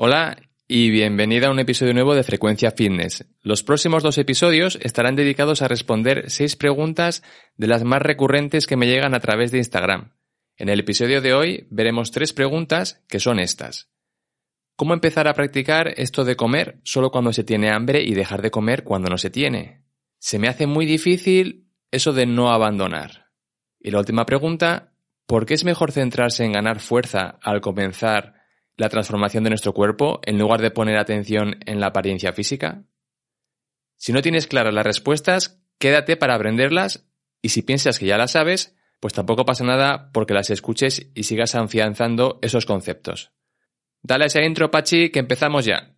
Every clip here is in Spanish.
Hola y bienvenida a un episodio nuevo de Frecuencia Fitness. Los próximos dos episodios estarán dedicados a responder seis preguntas de las más recurrentes que me llegan a través de Instagram. En el episodio de hoy veremos tres preguntas que son estas. ¿Cómo empezar a practicar esto de comer solo cuando se tiene hambre y dejar de comer cuando no se tiene? Se me hace muy difícil eso de no abandonar. Y la última pregunta, ¿por qué es mejor centrarse en ganar fuerza al comenzar la transformación de nuestro cuerpo en lugar de poner atención en la apariencia física? Si no tienes claras las respuestas, quédate para aprenderlas y si piensas que ya las sabes, pues tampoco pasa nada porque las escuches y sigas afianzando esos conceptos. Dale ese intro, Pachi, que empezamos ya.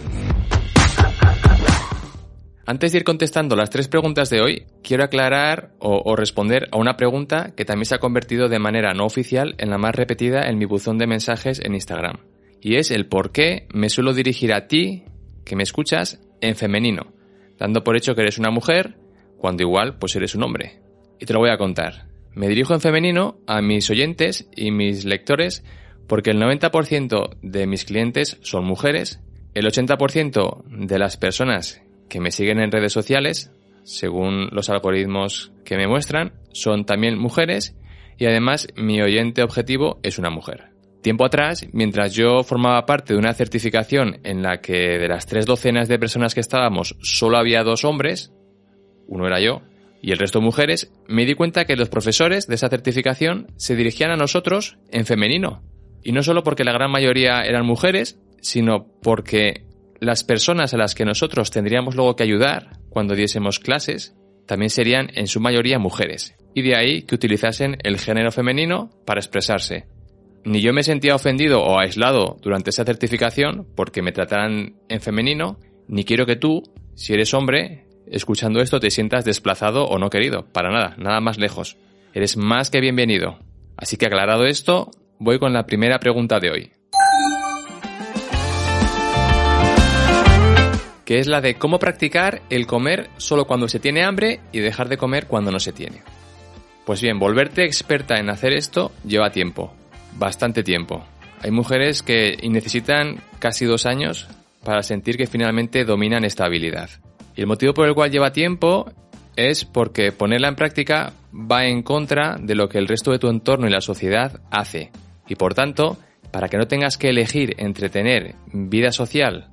Antes de ir contestando las tres preguntas de hoy, quiero aclarar o, responder a una pregunta que también se ha convertido de manera no oficial en la más repetida en mi buzón de mensajes en Instagram. Y es el por qué me suelo dirigir a ti, que me escuchas, en femenino, dando por hecho que eres una mujer, cuando igual pues eres un hombre. Y te lo voy a contar. Me dirijo en femenino a mis oyentes y mis lectores porque el 90% de mis clientes son mujeres, el 80% de las personas que me siguen en redes sociales, según los algoritmos que me muestran, son también mujeres y además mi oyente objetivo es una mujer. Tiempo atrás, mientras yo formaba parte de una certificación en la que de las tres docenas de personas que estábamos solo había dos hombres, uno era yo, y el resto mujeres, me di cuenta que los profesores de esa certificación se dirigían a nosotros en femenino. Y no solo porque la gran mayoría eran mujeres, sino porque las personas a las que nosotros tendríamos luego que ayudar cuando diésemos clases también serían en su mayoría mujeres. Y de ahí que utilizasen el género femenino para expresarse. Ni yo me sentía ofendido o aislado durante esa certificación porque me trataran en femenino, ni quiero que tú, si eres hombre, escuchando esto te sientas desplazado o no querido. Para nada, nada más lejos. Eres más que bienvenido. Así que aclarado esto, voy con la primera pregunta de hoy. Que es la de cómo practicar el comer solo cuando se tiene hambre y dejar de comer cuando no se tiene. Pues bien, volverte experta en hacer esto lleva tiempo, bastante tiempo. Hay mujeres que necesitan casi dos años para sentir que finalmente dominan esta habilidad. Y el motivo por el cual lleva tiempo es porque ponerla en práctica va en contra de lo que el resto de tu entorno y la sociedad hace. Y por tanto, para que no tengas que elegir entre tener vida social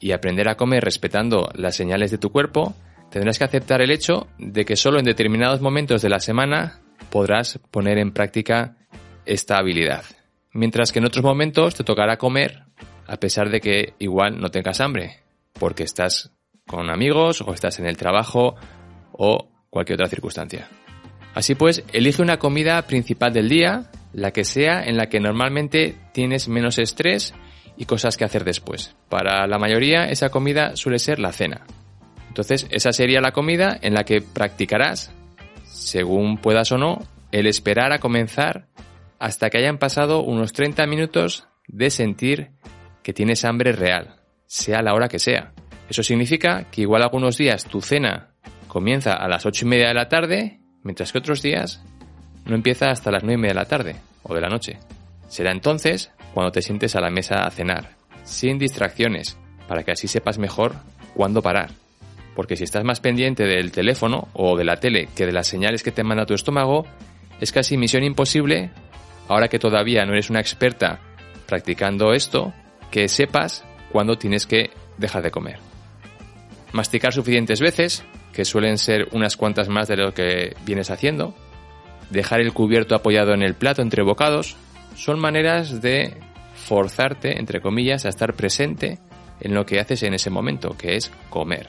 y aprender a comer respetando las señales de tu cuerpo, tendrás que aceptar el hecho de que solo en determinados momentos de la semana podrás poner en práctica esta habilidad. Mientras que en otros momentos te tocará comer a pesar de que igual no tengas hambre, porque estás con amigos o estás en el trabajo o cualquier otra circunstancia. Así pues, elige una comida principal del día, la que sea en la que normalmente tienes menos estrés y cosas que hacer después. Para la mayoría esa comida suele ser la cena. Entonces esa sería la comida en la que practicarás, según puedas o no, el esperar a comenzar hasta que hayan pasado unos 30 minutos de sentir que tienes hambre real, sea la hora que sea. Eso significa que igual algunos días tu cena comienza a las 8 y media de la tarde, mientras que otros días no empieza hasta las 9 y media de la tarde o de la noche. Será entonces cuando te sientes a la mesa a cenar, sin distracciones, para que así sepas mejor cuándo parar. Porque si estás más pendiente del teléfono o de la tele que de las señales que te manda tu estómago, es casi misión imposible, ahora que todavía no eres una experta practicando esto, que sepas cuándo tienes que dejar de comer. Masticar suficientes veces, que suelen ser unas cuantas más de lo que vienes haciendo. Dejar el cubierto apoyado en el plato entre bocados. Son maneras de forzarte, entre comillas, a estar presente en lo que haces en ese momento, que es comer.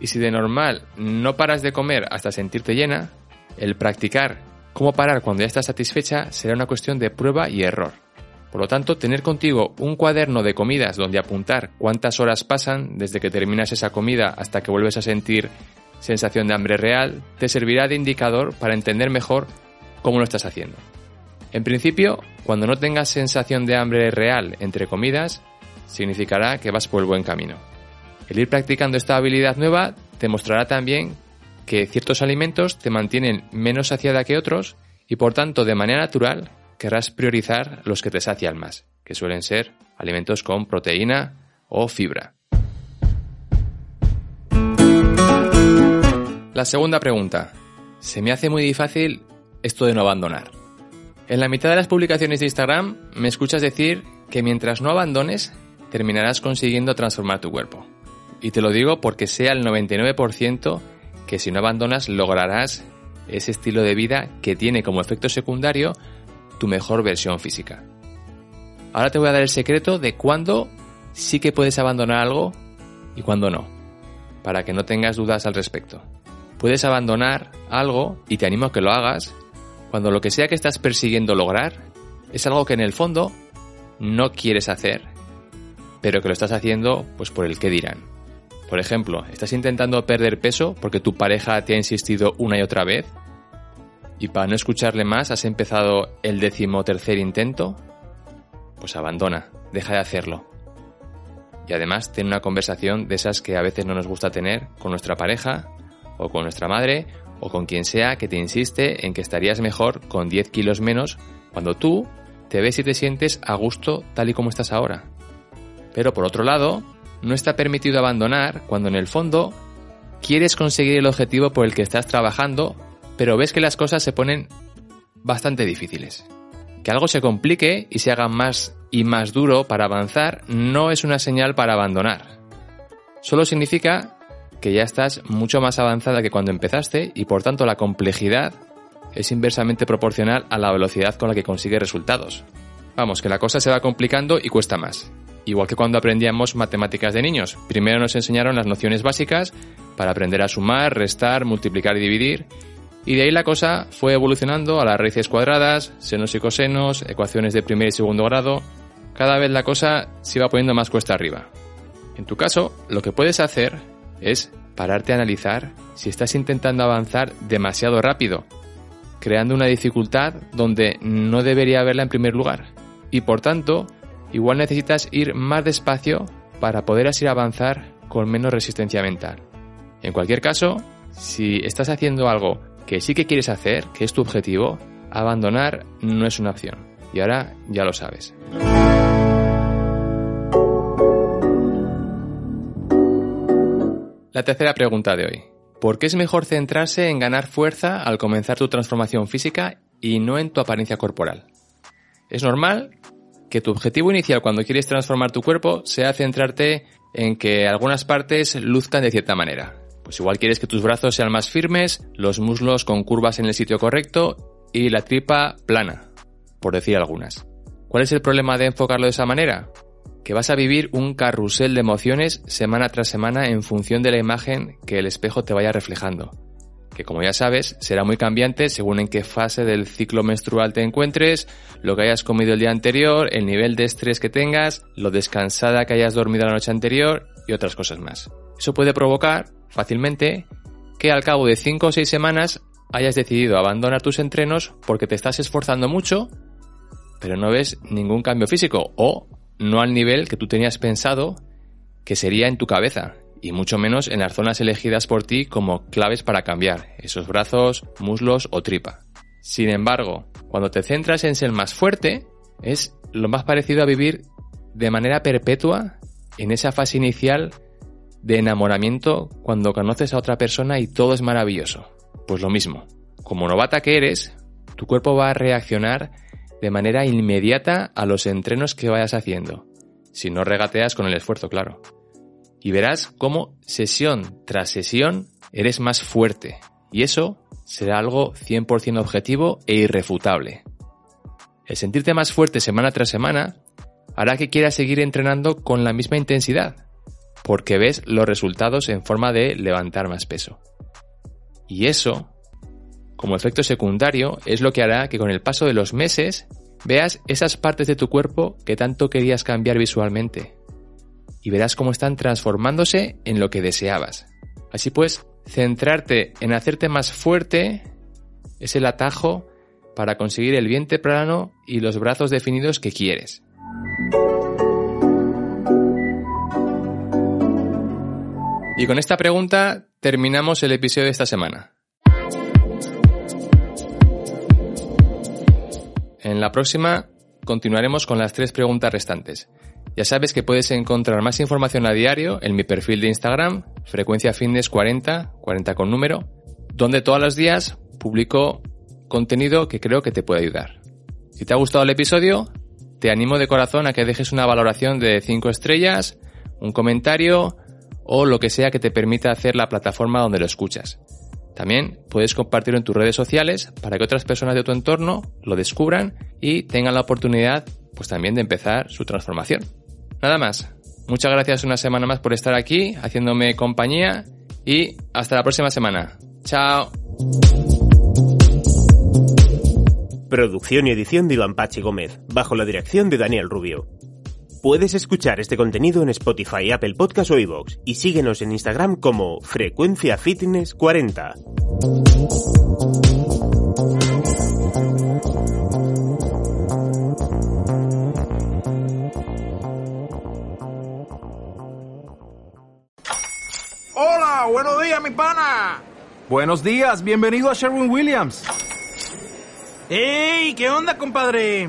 Y si de normal no paras de comer hasta sentirte llena, el practicar cómo parar cuando ya estás satisfecha será una cuestión de prueba y error. Por lo tanto, tener contigo un cuaderno de comidas donde apuntar cuántas horas pasan desde que terminas esa comida hasta que vuelves a sentir sensación de hambre real te servirá de indicador para entender mejor cómo lo estás haciendo. En principio, cuando no tengas sensación de hambre real entre comidas, significará que vas por el buen camino. El ir practicando esta habilidad nueva te mostrará también que ciertos alimentos te mantienen menos saciada que otros y por tanto de manera natural querrás priorizar los que te sacian más, que suelen ser alimentos con proteína o fibra. La segunda pregunta. Se me hace muy difícil esto de no abandonar. En la mitad de las publicaciones de Instagram me escuchas decir que mientras no abandones, terminarás consiguiendo transformar tu cuerpo. Y te lo digo porque sea el 99% que si no abandonas lograrás ese estilo de vida que tiene como efecto secundario tu mejor versión física. Ahora te voy a dar el secreto de cuándo sí que puedes abandonar algo y cuándo no, para que no tengas dudas al respecto. Puedes abandonar algo, y te animo a que lo hagas, cuando lo que sea que estás persiguiendo lograr es algo que en el fondo no quieres hacer, pero que lo estás haciendo pues por el que dirán. Por ejemplo, estás intentando perder peso porque tu pareja te ha insistido una y otra vez y para no escucharle más has empezado el decimotercer intento, pues abandona, deja de hacerlo. Y además ten una conversación de esas que a veces no nos gusta tener con nuestra pareja o con nuestra madre o con quien sea que te insiste en que estarías mejor con 10 kilos menos cuando tú te ves y te sientes a gusto tal y como estás ahora. Pero por otro lado, no está permitido abandonar cuando en el fondo quieres conseguir el objetivo por el que estás trabajando, pero ves que las cosas se ponen bastante difíciles. Que algo se complique y se haga más y más duro para avanzar no es una señal para abandonar. Solo significa que ya estás mucho más avanzada que cuando empezaste y por tanto la complejidad es inversamente proporcional a la velocidad con la que consigues resultados. Vamos, que la cosa se va complicando y cuesta más. Igual que cuando aprendíamos matemáticas de niños. Primero nos enseñaron las nociones básicas para aprender a sumar, restar, multiplicar y dividir. Y de ahí la cosa fue evolucionando a las raíces cuadradas, senos y cosenos, ecuaciones de primer y segundo grado. Cada vez la cosa se iba poniendo más cuesta arriba. En tu caso, lo que puedes hacer es pararte a analizar si estás intentando avanzar demasiado rápido, creando una dificultad donde no debería haberla en primer lugar. Y por tanto, igual necesitas ir más despacio para poder así avanzar con menos resistencia mental. En cualquier caso, si estás haciendo algo que sí que quieres hacer, que es tu objetivo, abandonar no es una opción. Y ahora ya lo sabes. La tercera pregunta de hoy. ¿Por qué es mejor centrarse en ganar fuerza al comenzar tu transformación física y no en tu apariencia corporal? Es normal que tu objetivo inicial cuando quieres transformar tu cuerpo sea centrarte en que algunas partes luzcan de cierta manera. Pues igual quieres que tus brazos sean más firmes, los muslos con curvas en el sitio correcto y la tripa plana, por decir algunas. ¿Cuál es el problema de enfocarlo de esa manera? Que vas a vivir un carrusel de emociones semana tras semana en función de la imagen que el espejo te vaya reflejando que como ya sabes será muy cambiante según en qué fase del ciclo menstrual te encuentres, lo que hayas comido el día anterior, el nivel de estrés que tengas, lo descansada que hayas dormido la noche anterior y otras cosas más. Eso puede provocar fácilmente que al cabo de 5 o 6 semanas hayas decidido abandonar tus entrenos porque te estás esforzando mucho, pero no ves ningún cambio físico o no al nivel que tú tenías pensado que sería en tu cabeza y mucho menos en las zonas elegidas por ti como claves para cambiar, esos brazos, muslos o tripa. Sin embargo, cuando te centras en ser más fuerte, es lo más parecido a vivir de manera perpetua en esa fase inicial de enamoramiento cuando conoces a otra persona y todo es maravilloso. Pues lo mismo, como novata que eres, tu cuerpo va a reaccionar de manera inmediata a los entrenos que vayas haciendo si no regateas con el esfuerzo, claro. Y verás cómo sesión tras sesión eres más fuerte. Y eso será algo 100% objetivo e irrefutable. El sentirte más fuerte semana tras semana hará que quieras seguir entrenando con la misma intensidad, porque ves los resultados en forma de levantar más peso. Y eso, como efecto secundario, es lo que hará que con el paso de los meses veas esas partes de tu cuerpo que tanto querías cambiar visualmente. Y verás cómo están transformándose en lo que deseabas. Así pues, centrarte en hacerte más fuerte es el atajo para conseguir el vientre plano y los brazos definidos que quieres. Y con esta pregunta terminamos el episodio de esta semana. En la próxima continuaremos con las tres preguntas restantes. Ya sabes que puedes encontrar más información a diario en mi perfil de Instagram, frecuencia fitness 40, 40 con número, donde todos los días publico contenido que creo que te puede ayudar. Si te ha gustado el episodio, te animo de corazón a que dejes una valoración de 5 estrellas, un comentario o lo que sea que te permita hacer la plataforma donde lo escuchas. También puedes compartirlo en tus redes sociales para que otras personas de tu entorno lo descubran y tengan la oportunidad pues también de empezar su transformación. Nada más. Muchas gracias una semana más por estar aquí haciéndome compañía y hasta la próxima semana. Chao. Producción y edición de Iván Gómez, bajo la dirección de Daniel Rubio. Puedes escuchar este contenido en Spotify, Apple Podcast o iVoox y síguenos en Instagram como Frecuencia Fitness 40. Hola, buenos días, mi pana. Buenos días, bienvenido a Sherwin Williams. ¡Ey! ¿Qué onda, compadre?